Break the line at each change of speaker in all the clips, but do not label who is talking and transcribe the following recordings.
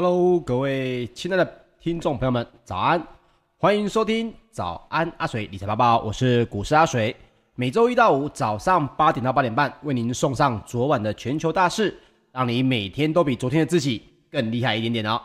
Hello，各位亲爱的听众朋友们，早安！欢迎收听早安阿水理财报报，我是股市阿水。每周一到五早上八点到八点半，为您送上昨晚的全球大事，让你每天都比昨天的自己更厉害一点点哦。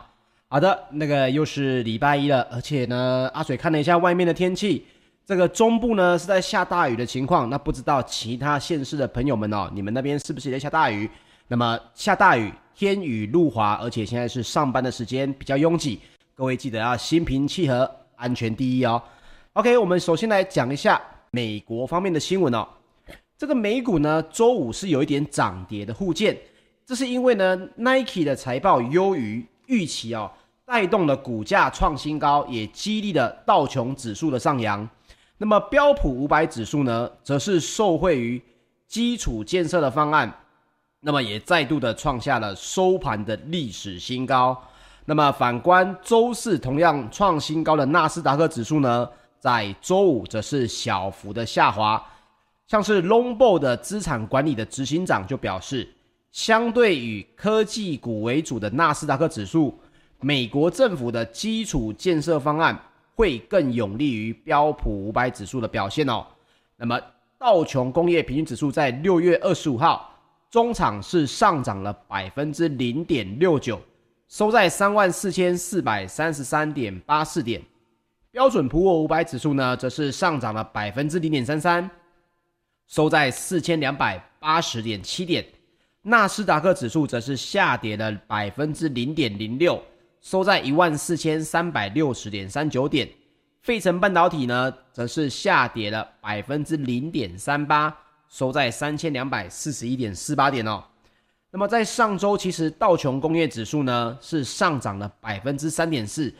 好的，那个又是礼拜一了，而且呢，阿水看了一下外面的天气，这个中部呢是在下大雨的情况。那不知道其他县市的朋友们哦，你们那边是不是也在下大雨？那么下大雨。天雨路滑，而且现在是上班的时间比较拥挤，各位记得要心平气和，安全第一哦。OK，我们首先来讲一下美国方面的新闻哦。这个美股呢，周五是有一点涨跌的互见，这是因为呢，Nike 的财报优于预期哦，带动了股价创新高，也激励了道琼指数的上扬。那么标普五百指数呢，则是受惠于基础建设的方案。那么也再度的创下了收盘的历史新高。那么反观周四同样创新高的纳斯达克指数呢，在周五则是小幅的下滑。像是 l o n g b o 的资产管理的执行长就表示，相对于科技股为主的纳斯达克指数，美国政府的基础建设方案会更有利于标普五百指数的表现哦。那么道琼工业平均指数在六月二十五号。中场是上涨了百分之零点六九，收在三万四千四百三十三点八四点。标准普尔五百指数呢，则是上涨了百分之零点三三，收在四千两百八十点七点。纳斯达克指数则是下跌了百分之零点零六，收在一万四千三百六十点三九点。费城半导体呢，则是下跌了百分之零点三八。收在三千两百四十一点四八点哦。那么在上周，其实道琼工业指数呢是上涨了百分之三点四。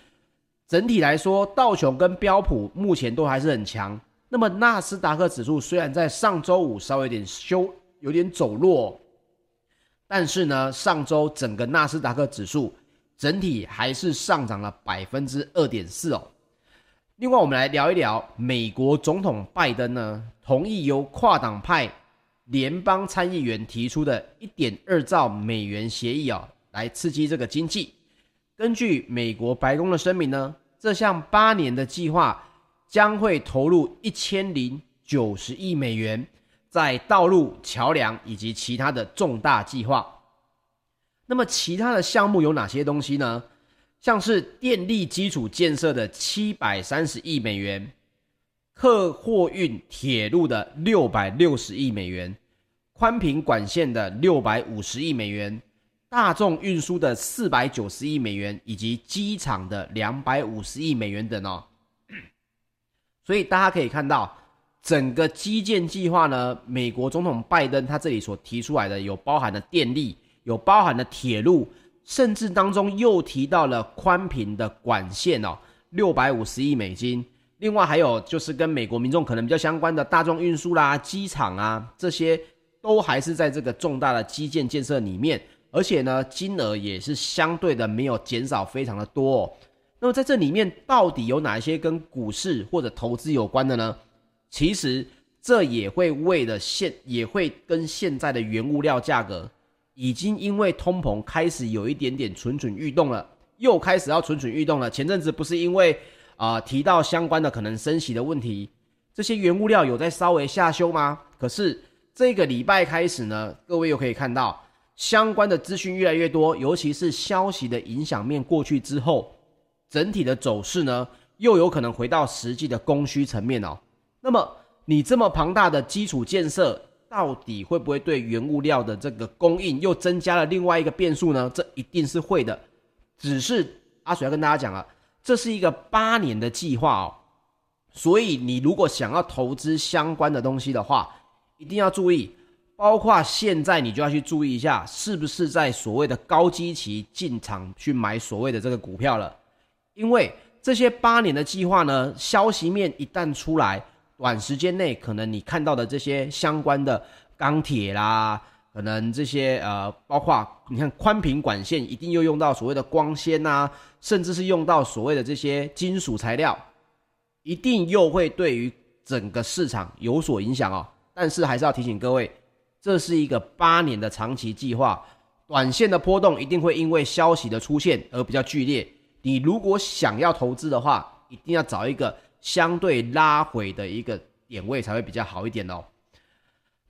整体来说，道琼跟标普目前都还是很强。那么纳斯达克指数虽然在上周五稍微有点修，有点走弱，但是呢，上周整个纳斯达克指数整体还是上涨了百分之二点四哦。另外，我们来聊一聊美国总统拜登呢，同意由跨党派联邦参议员提出的一点二兆美元协议啊，来刺激这个经济。根据美国白宫的声明呢，这项八年的计划将会投入一千零九十亿美元在道路、桥梁以及其他的重大计划。那么，其他的项目有哪些东西呢？像是电力基础建设的七百三十亿美元，客货运铁路的六百六十亿美元，宽频管线的六百五十亿美元，大众运输的四百九十亿美元，以及机场的两百五十亿美元等哦。所以大家可以看到，整个基建计划呢，美国总统拜登他这里所提出来的，有包含的电力，有包含的铁路。甚至当中又提到了宽频的管线哦，六百五十亿美金。另外还有就是跟美国民众可能比较相关的大众运输啦、机场啊，这些都还是在这个重大的基建建设里面，而且呢，金额也是相对的没有减少非常的多哦。那么在这里面到底有哪一些跟股市或者投资有关的呢？其实这也会为了现也会跟现在的原物料价格。已经因为通膨开始有一点点蠢蠢欲动了，又开始要蠢蠢欲动了。前阵子不是因为啊、提到相关的可能升息的问题，这些原物料有在稍微下修吗？可是这个礼拜开始呢，各位又可以看到相关的资讯越来越多，尤其是消息的影响面过去之后，整体的走势呢又有可能回到实际的供需层面哦。那么你这么庞大的基础建设，到底会不会对原物料的这个供应又增加了另外一个变数呢？这一定是会的。只是阿水要跟大家讲了，这是一个八年的计划哦，所以你如果想要投资相关的东西的话，一定要注意，包括现在你就要去注意一下，是不是在所谓的高基期进场去买所谓的这个股票了？因为这些八年的计划呢，消息面一旦出来。短时间内，可能你看到的这些相关的钢铁啦，可能这些呃，包括你看宽频管线，一定又用到所谓的光纤呐、甚至是用到所谓的这些金属材料，一定又会对于整个市场有所影响哦。但是还是要提醒各位，这是一个八年的长期计划，短线的波动一定会因为消息的出现而比较剧烈。你如果想要投资的话，一定要找一个相对拉回的一个点位才会比较好一点哦。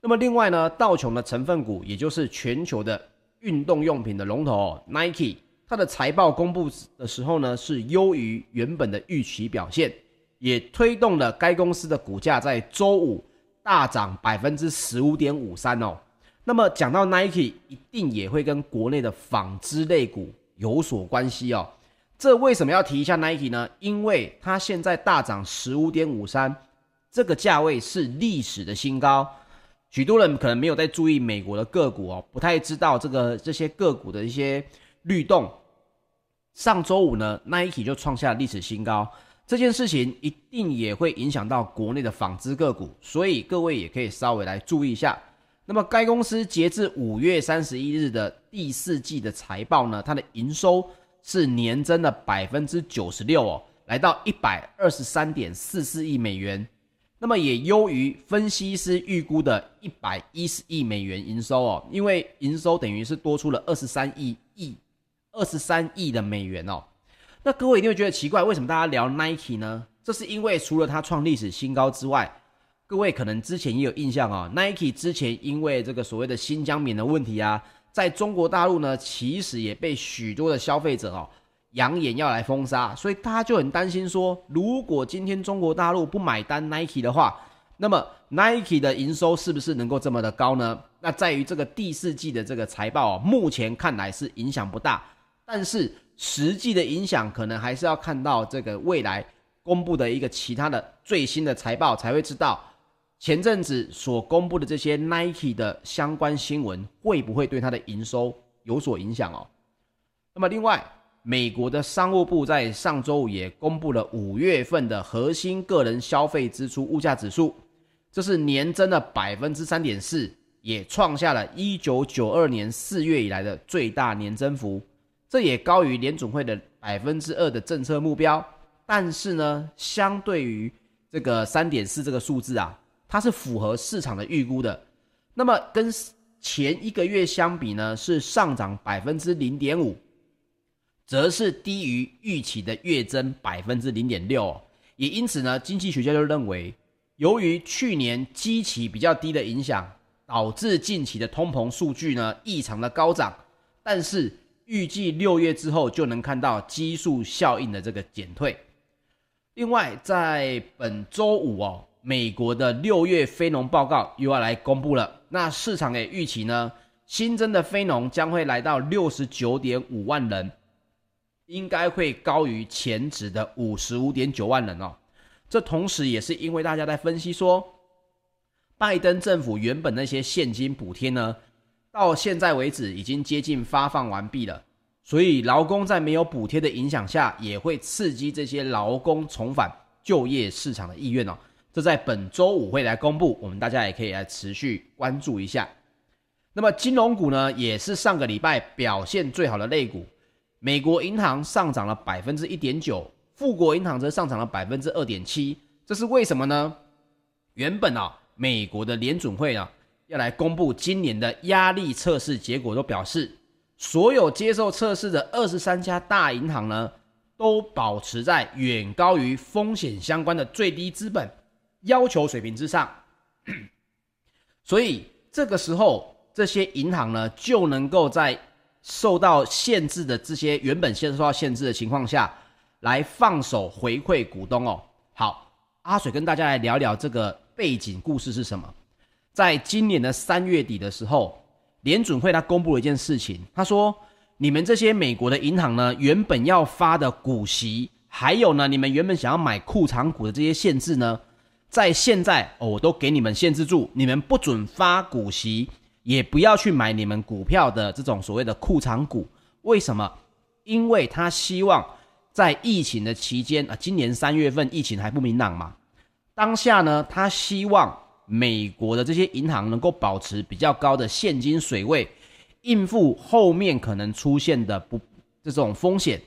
那么另外呢，道琼的成分股，也就是全球的运动用品的龙头 Nike，它的财报公布的时候呢，是优于原本的预期表现，也推动了该公司的股价在周五大涨百分之十五点五三哦。那么讲到 Nike，一定也会跟国内的纺织类股有所关系哦。这为什么要提一下 Nike 呢？因为它现在大涨十五点五三，这个价位是历史的新高。许多人可能没有在注意美国的个股哦，不太知道这个这些个股的一些律动。上周五呢，Nike 就创下了历史新高，这件事情一定也会影响到国内的纺织个股，所以各位也可以稍微来注意一下。那么，该公司截至五月三十一日的第四季的财报呢，它的营收是年增了百分之九十六哦，来到一百二十三点四四亿美元。那么也优于分析师预估的一百一十亿美元营收哦，因为营收等于是多出了二十三亿亿二十三亿的美元哦。那各位一定会觉得奇怪，为什么大家聊 Nike 呢？这是因为除了它创历史新高之外，各位可能之前也有印象啊，Nike 之前因为这个所谓的新疆棉的问题啊，在中国大陆呢，其实也被许多的消费者哦扬言要来封杀，所以大家就很担心说，如果今天中国大陆不买单 Nike 的话，那么 Nike 的营收是不是能够这么的高呢？那在于这个第四季的这个财报哦，目前看来是影响不大，但是实际的影响可能还是要看到这个未来公布的一个其他的最新的财报才会知道。前阵子所公布的这些 Nike 的相关新闻，会不会对它的营收有所影响哦？那么另外，美国的商务部在上周五也公布了五月份的核心个人消费支出物价指数，这是年增了百分之三点四，也创下了一九九二年四月以来的最大年增幅，这也高于联准会的百分之二的政策目标。但是呢，相对于这个三点四这个数字啊。它是符合市场的预估的，那么跟前一个月相比呢，是上涨百分之零点五，则是低于预期的月增百分之零点六。也因此呢，经济学家就认为，由于去年基期比较低的影响，导致近期的通膨数据呢异常的高涨。但是预计六月之后就能看到基数效应的这个减退。另外，在本周五哦。美国的六月非农报告又要来公布了，那市场也预期呢，新增的非农将会来到六十九点五万人，应该会高于前值的五十五点九万人哦。这同时也是因为大家在分析说，拜登政府原本那些现金补贴呢，到现在为止已经接近发放完毕了，所以劳工在没有补贴的影响下，也会刺激这些劳工重返就业市场的意愿哦。这在本周五会来公布，我们大家也可以来持续关注一下。那么金融股呢，也是上个礼拜表现最好的类股。美国银行上涨了百分之一点九，富国银行则上涨了百分之二点七。这是为什么呢？原本啊，美国的联准会啊要来公布今年的压力测试结果，都表示所有接受测试的二十三家大银行呢，都保持在远高于风险相关的最低资本要求水平之上，所以这个时候这些银行呢就能够在受到限制的这些原本先受到限制的情况下来放手回馈股东哦。好，阿水跟大家来聊聊这个背景故事是什么。在今年的三月底的时候，联准会他公布了一件事情，他说：你们这些美国的银行呢，原本要发的股息，还有呢，你们原本想要买库藏股的这些限制呢。在现在哦，我都给你们限制住，你们不准发股息，也不要去买你们股票的这种所谓的库藏股。为什么？因为他希望在疫情的期间啊，今年三月份疫情还不明朗嘛，当下呢，他希望美国的这些银行能够保持比较高的现金水位，应付后面可能出现的不这种风险。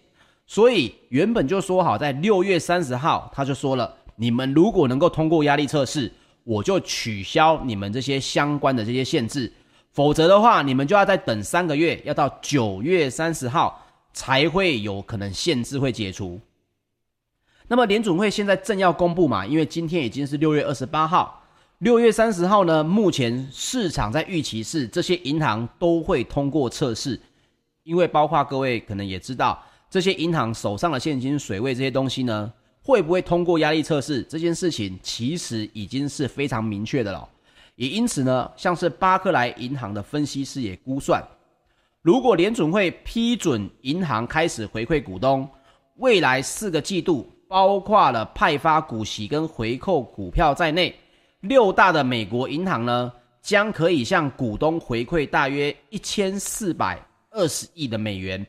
所以原本就说好，在六月三十号，他就说了。你们如果能够通过压力测试，我就取消你们这些相关的这些限制；否则的话，你们就要再等三个月，要到九月三十号才会有可能限制会解除。那么联准会现在正要公布嘛，因为今天已经是六月二十八号，六月三十号呢，目前市场在预期是这些银行都会通过测试，因为包括各位可能也知道，这些银行手上的现金水位这些东西呢，会不会通过压力测试这件事情，其实已经是非常明确的了。也因此呢，像是巴克莱银行的分析师也估算，如果联准会批准银行开始回馈股东，未来四个季度，包括了派发股息跟回购股票在内，六大的美国银行呢，将可以向股东回馈大约一千四百二十亿的美元，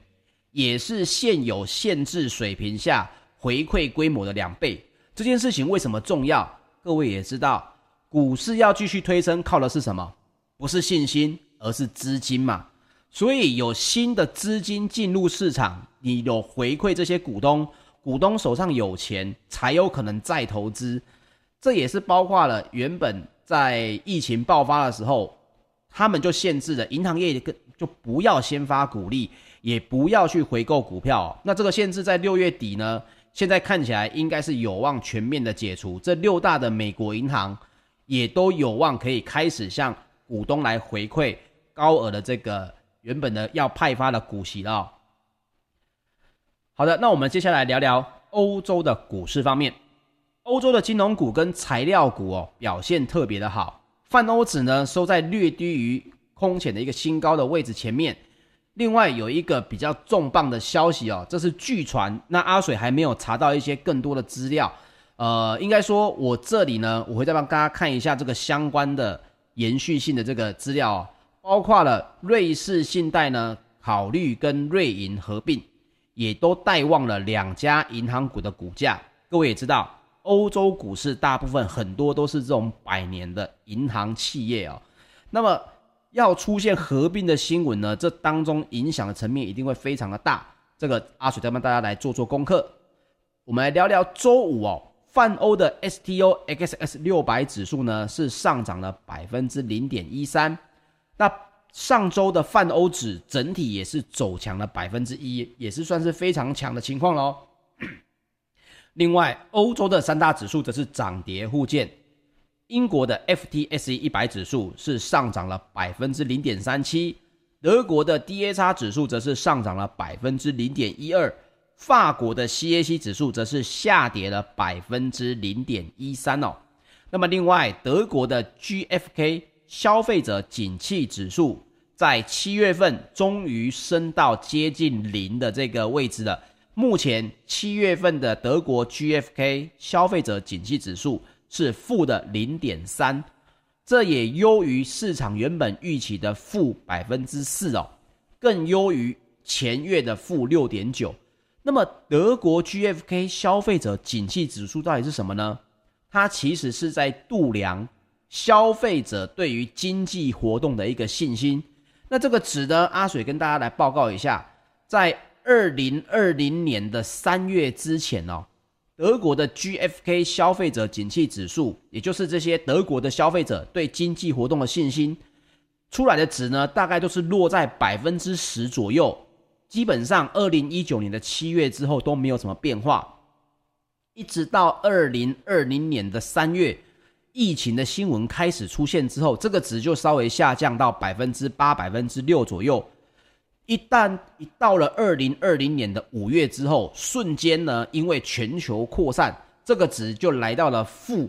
也是现有限制水平下回馈规模的两倍。这件事情为什么重要？各位也知道。股市要继续推升，靠的是什么？不是信心，而是资金嘛。所以有新的资金进入市场，你有回馈这些股东，股东手上有钱，才有可能再投资。这也是包括了原本在疫情爆发的时候，他们就限制了银行业跟就不要先发股利，也不要去回购股票。那这个限制在六月底呢，现在看起来应该是有望全面的解除。这六大的美国银行。也都有望可以开始向股东来回馈高额的这个原本的要派发的股息了。好的，那我们接下来聊聊欧洲的股市方面。欧洲的金融股跟材料股哦表现特别的好，泛欧指呢收在略低于空前的一个新高的位置前面。另外有一个比较重磅的消息哦，这是据传，那阿水还没有查到一些更多的资料。呃，应该说，我这里呢，我会再帮大家看一下这个相关的延续性的这个资料哦，包括了瑞士信贷呢，考虑跟瑞银合并，也都带旺了两家银行股的股价。各位也知道，欧洲股市大部分很多都是这种百年的银行企业哦。那么要出现合并的新闻呢，这当中影响的层面一定会非常的大。这个阿水再帮大家来做做功课。我们来聊聊周五哦。泛欧的 STOXX 六百指数呢是上涨了百分之零点一三，那上周的泛欧指整体也是走强了百分之一，也是算是非常强的情况喽。另外，欧洲的三大指数则是涨跌互见，英国的 FTSE 一百指数是上涨了百分之零点三七，德国的 DAX 指数则是上涨了百分之零点一二。法国的 CAC 指数则是下跌了百分之零点一三哦。那么另外，德国的 GFK 消费者景气指数在七月份终于升到接近零的这个位置了。目前七月份的德国 GFK 消费者景气指数是负的零点三，这也优于市场原本预期的负百分之四哦，更优于前月的负六点九。那么德国 GfK 消费者景气指数到底是什么呢？它其实是在度量消费者对于经济活动的一个信心。那这个值得阿水跟大家来报告一下，在二零二零年的三月之前哦，德国的 GfK 消费者景气指数，也就是这些德国的消费者对经济活动的信心出来的值呢，大概都是落在百分之十左右。基本上，二零一九年的七月之后都没有什么变化，一直到二零二零年的三月，疫情的新闻开始出现之后，这个值就稍微下降到百分之八、百分之六左右。一旦一到了二零二零年的五月之后，瞬间呢，因为全球扩散，这个值就来到了负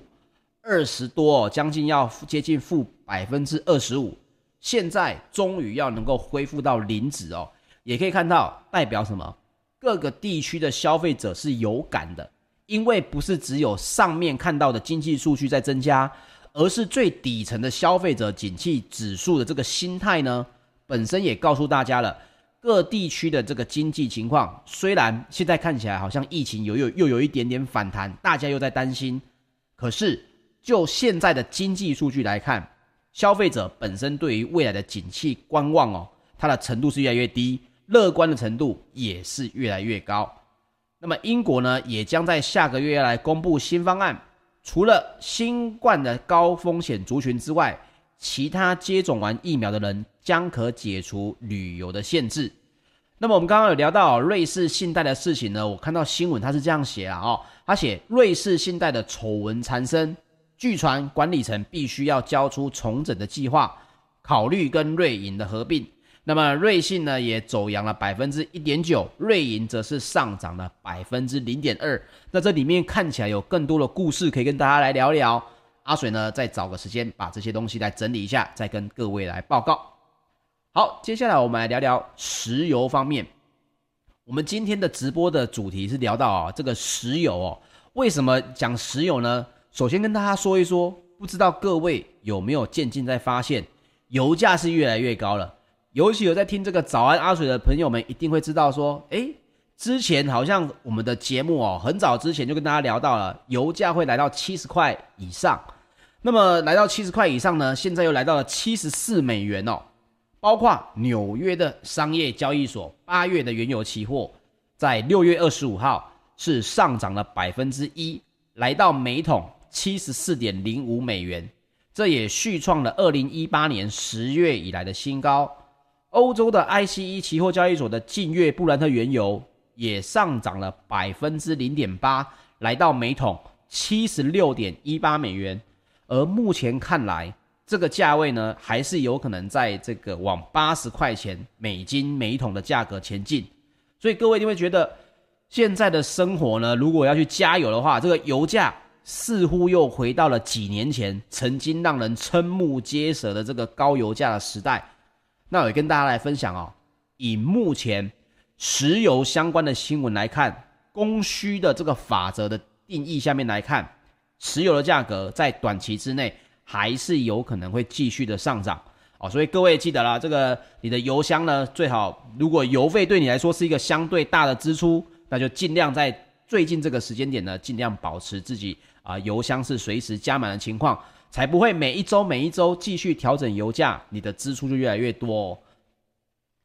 二十多，将近要接近负百分之二十五。现在终于要能够恢复到零值哦。也可以看到，代表什么？各个地区的消费者是有感的，因为不是只有上面看到的经济数据在增加，而是最底层的消费者景气指数的这个心态呢，本身也告诉大家了，各地区的这个经济情况，虽然现在看起来好像疫情有又又有一点点反弹，大家又在担心，可是就现在的经济数据来看，消费者本身对于未来的景气观望哦，它的程度是越来越低。乐观的程度也是越来越高。那么英国呢，也将在下个月要来公布新方案。除了新冠的高风险族群之外，其他接种完疫苗的人将可解除旅游的限制。那么我们刚刚有聊到瑞士信贷的事情呢，我看到新闻他是这样写啊，哦，他写瑞士信贷的丑闻缠身，据传管理层必须要交出重整的计划，考虑跟瑞银的合并。那么瑞信呢也走扬了百分之一点九，瑞银则是上涨了百分之零点二。那这里面看起来有更多的故事可以跟大家来聊聊。阿水呢再找个时间把这些东西来整理一下，再跟各位来报告。好，接下来我们来聊聊石油方面。我们今天的直播的主题是聊到啊，这个石油哦，为什么讲石油呢？首先跟大家说一说，不知道各位有没有渐进在发现，油价是越来越高了。尤其有在听这个早安阿水的朋友们，一定会知道说，诶，之前好像我们的节目哦，很早之前就跟大家聊到了，油价会来到七十块以上。那么来到七十块以上呢，现在又来到了七十四美元哦。包括纽约的商业交易所八月的原油期货，在六月二十五号是上涨了百分之一，来到每桶七十四点零五美元，这也续创了二零一八年十月以来的新高。欧洲的 ICE 期货交易所的近月布兰特原油也上涨了百分之零点八，来到每桶七十六点一八美元，而目前看来，这个价位呢，还是有可能在这个往八十块钱美金每桶的价格前进，所以各位一定会觉得，现在的生活呢，如果要去加油的话，这个油价似乎又回到了几年前曾经让人瞠目结舌的这个高油价的时代。那我也跟大家来分享哦，以目前石油相关的新闻来看，供需的这个法则的定义下面来看，石油的价格在短期之内。还是有可能会继续的上涨哦，所以各位记得啦，这个你的油箱呢，最好如果油费对你来说是一个相对大的支出，那就尽量在最近这个时间点呢，尽量保持自己啊油箱是随时加满的情况，才不会每一周每一周继续调整油价，你的支出就越来越多哦。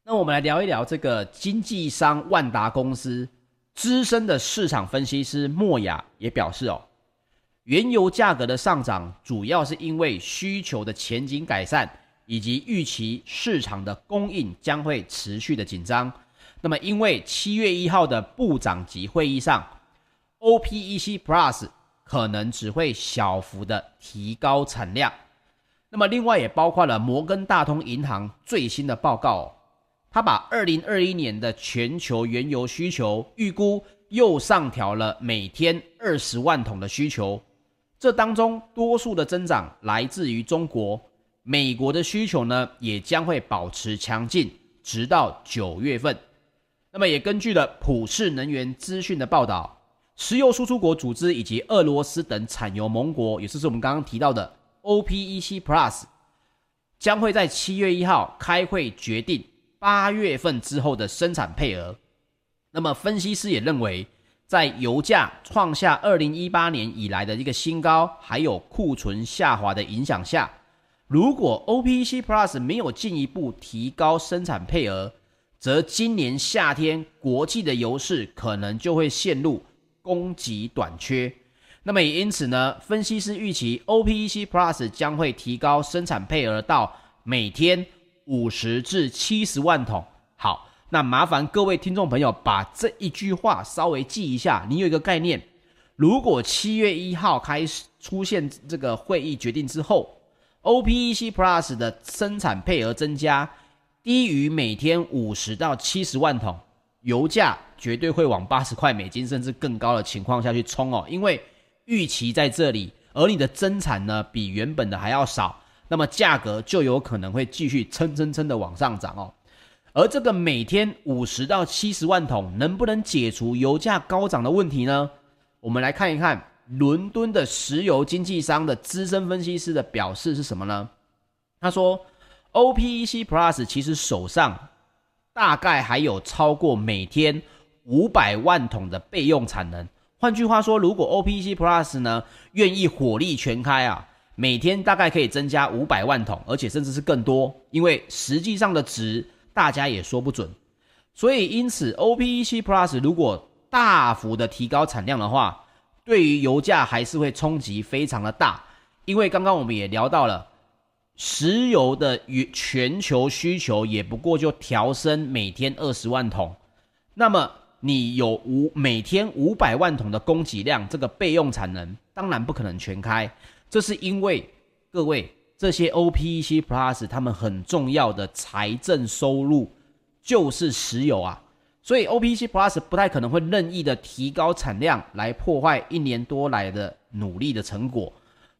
那我们来聊一聊这个经纪商万达公司资深的市场分析师莫雅也表示哦。原油价格的上涨，主要是因为需求的前景改善，以及预期市场的供应将会持续的紧张。那么，因为七月一号的部长级会议上，OPEC Plus 可能只会小幅的提高产量。那么，另外也包括了摩根大通银行最新的报告，他把二零二一年的全球原油需求预估又上调了每天二十万桶的需求。这当中多数的增长来自于中国，美国的需求呢也将会保持强劲，直到九月份。那么也根据了普世能源资讯的报道，石油输出国组织以及俄罗斯等产油盟国，也就是我们刚刚提到的 OPEC Plus，将会在七月一号开会决定八月份之后的生产配额。那么分析师也认为。在油价创下二零一八年以来的一个新高，还有库存下滑的影响下，如果 OPEC Plus 没有进一步提高生产配额，则今年夏天国际的油市可能就会陷入供给短缺。那么也因此呢，分析师预期 OPEC Plus 将会提高生产配额到每天五十至七十万桶。好。那麻烦各位听众朋友把这一句话稍微记一下，你有一个概念。如果七月一号开始出现这个会议决定之后，OPEC Plus 的生产配额增加低于每天五十到七十万桶，油价绝对会往八十块美金甚至更高的情况下去冲哦。因为预期在这里，而你的增产呢比原本的还要少，那么价格就有可能会继续蹭蹭蹭的往上涨哦。而这个每天五十到七十万桶能不能解除油价高涨的问题呢？我们来看一看伦敦的石油经纪商的资深分析师的表示是什么呢？他说，OPEC Plus 其实手上大概还有超过每天五百万桶的备用产能。换句话说，如果 OPEC Plus 呢愿意火力全开啊，每天大概可以增加五百万桶，而且甚至是更多，因为实际上的值。大家也说不准，所以因此，OPEC Plus 如果大幅的提高产量的话，对于油价还是会冲击非常的大。因为刚刚我们也聊到了，石油的与全球需求也不过就调升每天二十万桶，那么你有五每天五百万桶的供给量，这个备用产能当然不可能全开。这是因为各位这些 OPEC Plus 他们很重要的财政收入就是石油啊，所以 OPEC Plus 不太可能会任意的提高产量来破坏一年多来的努力的成果。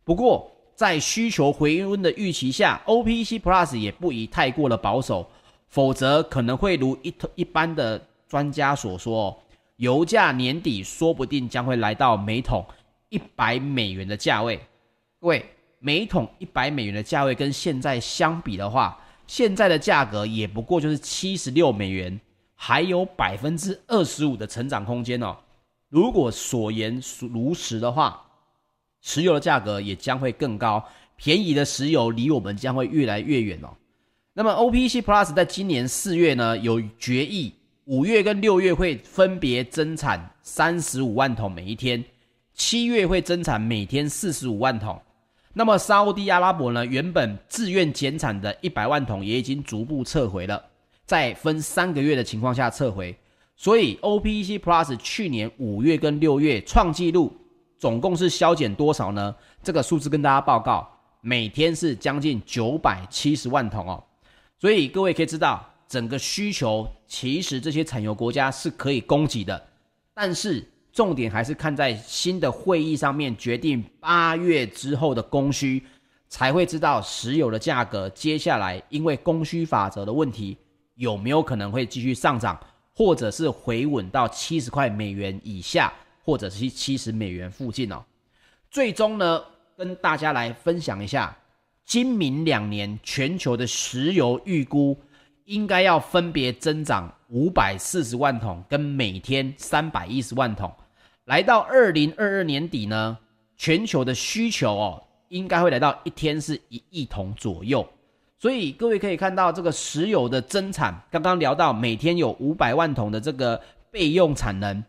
不过，在需求回温的预期下，OPEC Plus 也不宜太过的保守，否则可能会如一一般的专家所说，油价年底说不定将会来到每桶一百美元的价位。各位，每桶一百美元的价位跟现在相比的话，现在的价格也不过就是七十六美元，还有百分之二十五的成长空间哦。如果所言如实的话，石油的价格也将会更高，便宜的石油离我们将会越来越远哦。那么 OPEC Plus 在今年四月呢，有决议，五月跟六月会分别增产三十五万桶每一天，七月会增产每天四十五万桶。那么沙乌地阿拉伯呢，原本自愿减产的一百万桶也已经逐步撤回了，在分三个月的情况下撤回，所以 OPEC Plus 去年五月跟六月创纪录。总共是削减多少呢？这个数字跟大家报告，每天是将近九百七十万桶哦。所以各位可以知道，整个需求其实这些产油国家是可以供给的，但是重点还是看在新的会议上面决定八月之后的供需，才会知道石油的价格接下来因为供需法则的问题有没有可能会继续上涨，或者是回稳到七十块美元以下。或者是七十美元附近哦，最终呢，跟大家来分享一下，今明两年全球的石油预估应该要分别增长五百四十万桶跟每天三百一十万桶，来到二零二二年底呢，全球的需求哦，应该会来到一天是一亿桶左右，所以各位可以看到这个石油的增产，刚刚聊到每天有五百万桶的这个备用产能。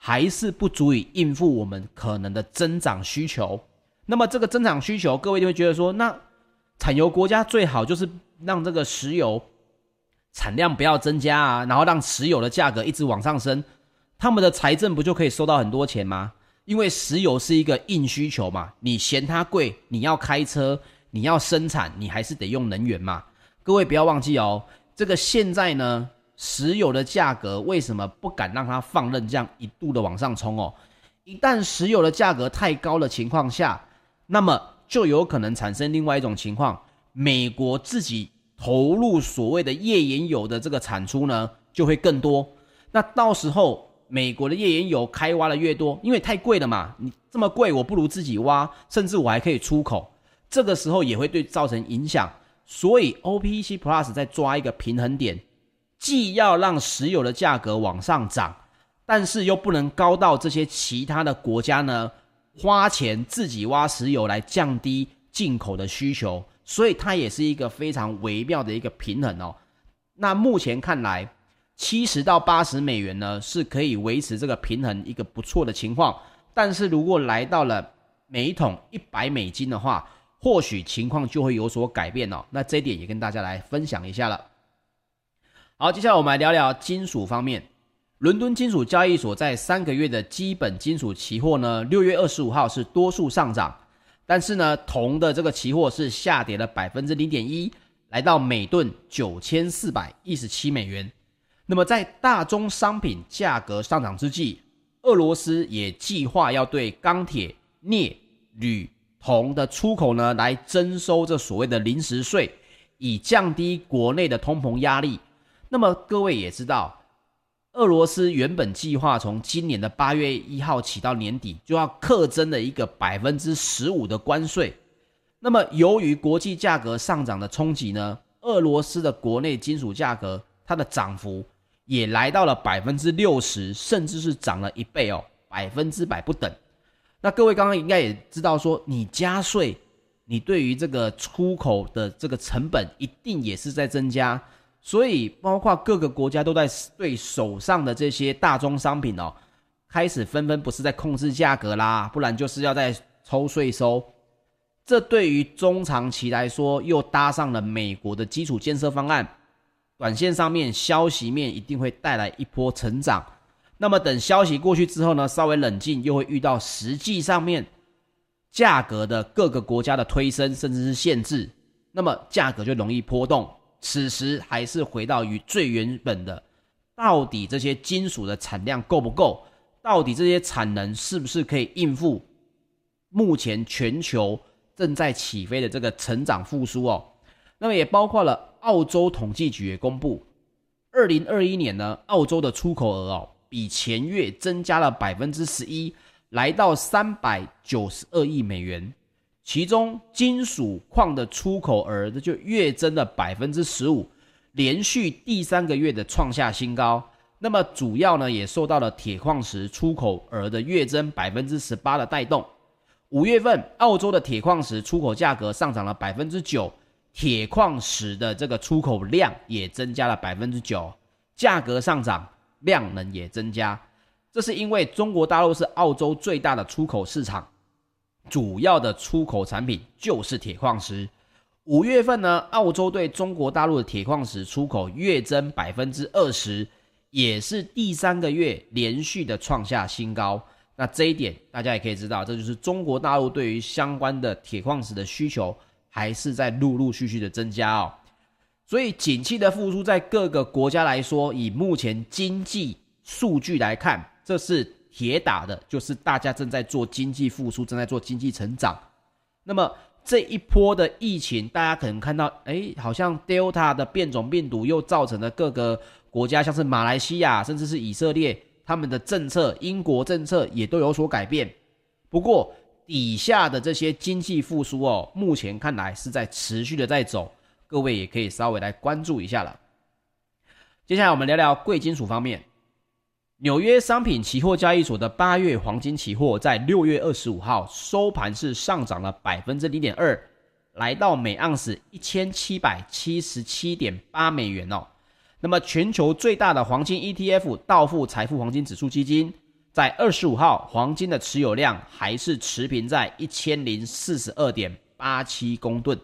还是不足以应付我们可能的增长需求。那么这个增长需求，各位就会觉得说，那产油国家最好就是让这个石油产量不要增加啊，然后让石油的价格一直往上升，他们的财政不就可以收到很多钱吗？因为石油是一个硬需求嘛，你嫌它贵，你要开车，你要生产，你还是得用能源嘛。各位不要忘记哦，这个现在呢。石油的价格为什么不敢让它放任这样一度的往上冲哦？一旦石油的价格太高的情况下，那么就有可能产生另外一种情况，美国自己投入所谓的页岩油的这个产出呢就会更多。那到时候美国的页岩油开挖的越多，因为太贵了嘛，你这么贵，我不如自己挖，甚至我还可以出口，这个时候也会对造成影响。所以 OPEC Plus 在抓一个平衡点。既要让石油的价格往上涨，但是又不能高到这些其他的国家呢花钱自己挖石油来降低进口的需求，所以它也是一个非常微妙的一个平衡哦。那目前看来，七十到八十美元呢是可以维持这个平衡一个不错的情况，但是如果来到了每一桶一百美金的话，或许情况就会有所改变哦。那这一点也跟大家来分享一下了。好，接下来我们来聊聊金属方面。伦敦金属交易所在三个月的基本金属期货呢，六月二十五号是多数上涨，但是呢，铜的这个期货是下跌了百分之零点一，来到每吨九千四百一十七美元。那么在大宗商品价格上涨之际，俄罗斯也计划要对钢铁、镍、铝、铜的出口呢来征收这所谓的临时税，以降低国内的通膨压力。那么各位也知道，俄罗斯原本计划从今年的八月一号起到年底就要课征的一个百分之十五的关税。那么由于国际价格上涨的冲击呢，俄罗斯的国内金属价格它的涨幅也来到了百分之六十，甚至是涨了一倍哦，百分之百不等。那各位刚刚应该也知道说，你加税，你对于这个出口的这个成本一定也是在增加。所以，包括各个国家都在对手上的这些大宗商品哦，开始纷纷不是在控制价格啦，不然就是要在抽税收。这对于中长期来说，又搭上了美国的基础建设方案，短线上面消息面一定会带来一波成长。那么等消息过去之后呢，稍微冷静，又会遇到实际上面价格的各个国家的推升，甚至是限制，那么价格就容易波动。此时还是回到于最原本的，到底这些金属的产量够不够？到底这些产能是不是可以应付目前全球正在起飞的这个成长复苏哦？那么也包括了澳洲统计局也公布，二零二一年呢，澳洲的出口额哦，比前月增加了百分之十一，来到三百九十二亿美元。其中金属矿的出口额就月增了百分之十五，连续第三个月的创下新高。那么主要呢也受到了铁矿石出口额的月增百分之十八的带动。五月份澳洲的铁矿石出口价格上涨了百分之九，铁矿石的这个出口量也增加了百分之九，价格上涨，量能也增加。这是因为中国大陆是澳洲最大的出口市场。主要的出口产品就是铁矿石。五月份呢，澳洲对中国大陆的铁矿石出口月增百分之二十，也是第三个月连续的创下新高。那这一点大家也可以知道，这就是中国大陆对于相关的铁矿石的需求还是在陆陆续续的增加哦。所以，景气的复苏在各个国家来说，以目前经济数据来看，这是。铁打的就是大家正在做经济复苏，正在做经济成长。那么这一波的疫情，大家可能看到，哎，好像 Delta 的变种病毒又造成了各个国家，像是马来西亚，甚至是以色列，他们的政策，英国政策也都有所改变。不过底下的这些经济复苏哦，目前看来是在持续的在走，各位也可以稍微来关注一下了。接下来我们聊聊贵金属方面。纽约商品期货交易所的八月黄金期货在六月二十五号收盘是上涨了百分之零点二，来到每盎司一千七百七十七点八美元哦。那么全球最大的黄金 ETF 道富财富黄金指数基金在二十五号黄金的持有量还是持平在一千零四十二点八七公吨。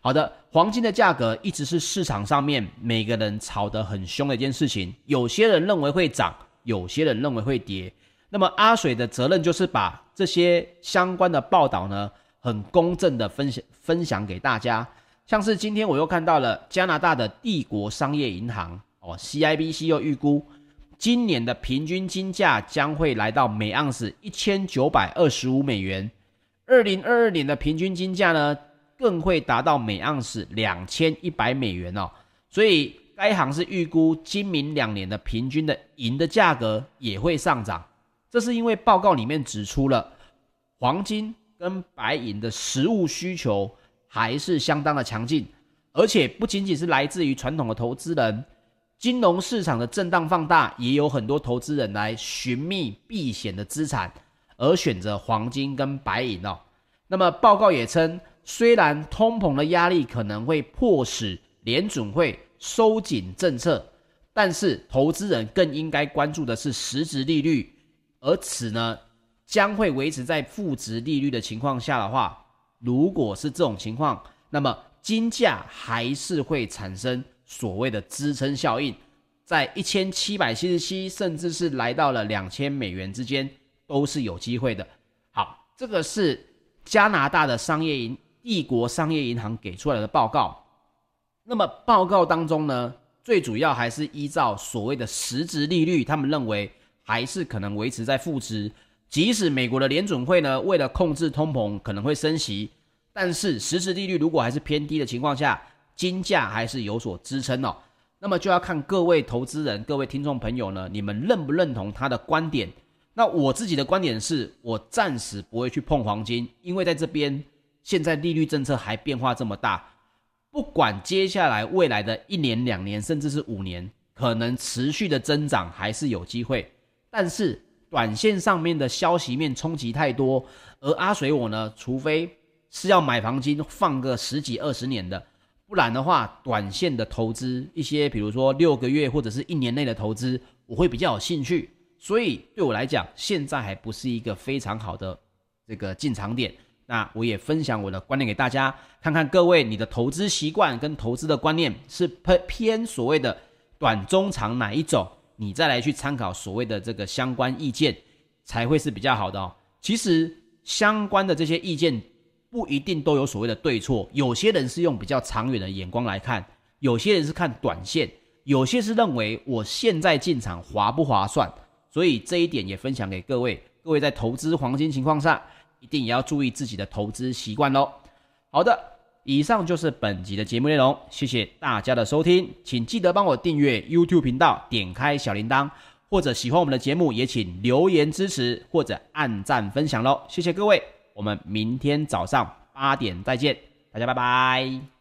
好的，黄金的价格一直是市场上面每个人炒得很凶的一件事情。有些人认为会涨，有些人认为会跌。那么阿水的责任就是把这些相关的报道呢，很公正的分享分享给大家。像是今天我又看到了加拿大的帝国商业银行哦，CIBC 又预估今年的平均金价将会来到每盎司一千九百二十五美元。二零二二年的平均金价呢，更会达到每盎司两千一百美元哦，所以该行是预估今明两年的平均的银的价格也会上涨。这是因为报告里面指出了黄金跟白银的实物需求还是相当的强劲，而且不仅仅是来自于传统的投资人，金融市场的震荡放大，也有很多投资人来寻觅避险的资产而选择黄金跟白银哦。那么报告也称。虽然通膨的压力可能会迫使联准会收紧政策，但是投资人更应该关注的是实质利率，而此呢将会维持在负值利率的情况下的话，如果是这种情况，那么金价还是会产生所谓的支撑效应，在一千七百七十七，甚至是来到了两千美元之间，都是有机会的。好，这个是加拿大的商业银。帝国商业银行给出来的报告，那么报告当中呢，最主要还是依照所谓的实质利率，他们认为还是可能维持在负值。即使美国的联准会呢，为了控制通膨可能会升息，但是实质利率如果还是偏低的情况下，金价还是有所支撑哦。那么就要看各位投资人、各位听众朋友呢，你们认不认同他的观点？那我自己的观点是，我暂时不会去碰黄金，因为在这边。现在利率政策还变化这么大，不管接下来未来的一年、两年，甚至是五年，可能持续的增长还是有机会。但是短线上面的消息面冲击太多，而阿水我呢，除非是要买黄金放个十几二十年的，不然的话，短线的投资一些，比如说六个月或者是一年内的投资，我会比较有兴趣。所以对我来讲，现在还不是一个非常好的这个进场点。那我也分享我的观念给大家，看看各位你的投资习惯跟投资的观念是偏偏所谓的短中长哪一种，你再来去参考所谓的这个相关意见，才会是比较好的哦。其实相关的这些意见不一定都有所谓的对错，有些人是用比较长远的眼光来看，有些人是看短线，有些是认为我现在进场划不划算，所以这一点也分享给各位。各位在投资黄金情况下，一定也要注意自己的投资习惯喽。好的，以上就是本集的节目内容，谢谢大家的收听，请记得帮我订阅 YouTube 频道，点开小铃铛，或者喜欢我们的节目，也请留言支持或者按赞分享喽。谢谢各位，我们明天早上八点再见，大家拜拜。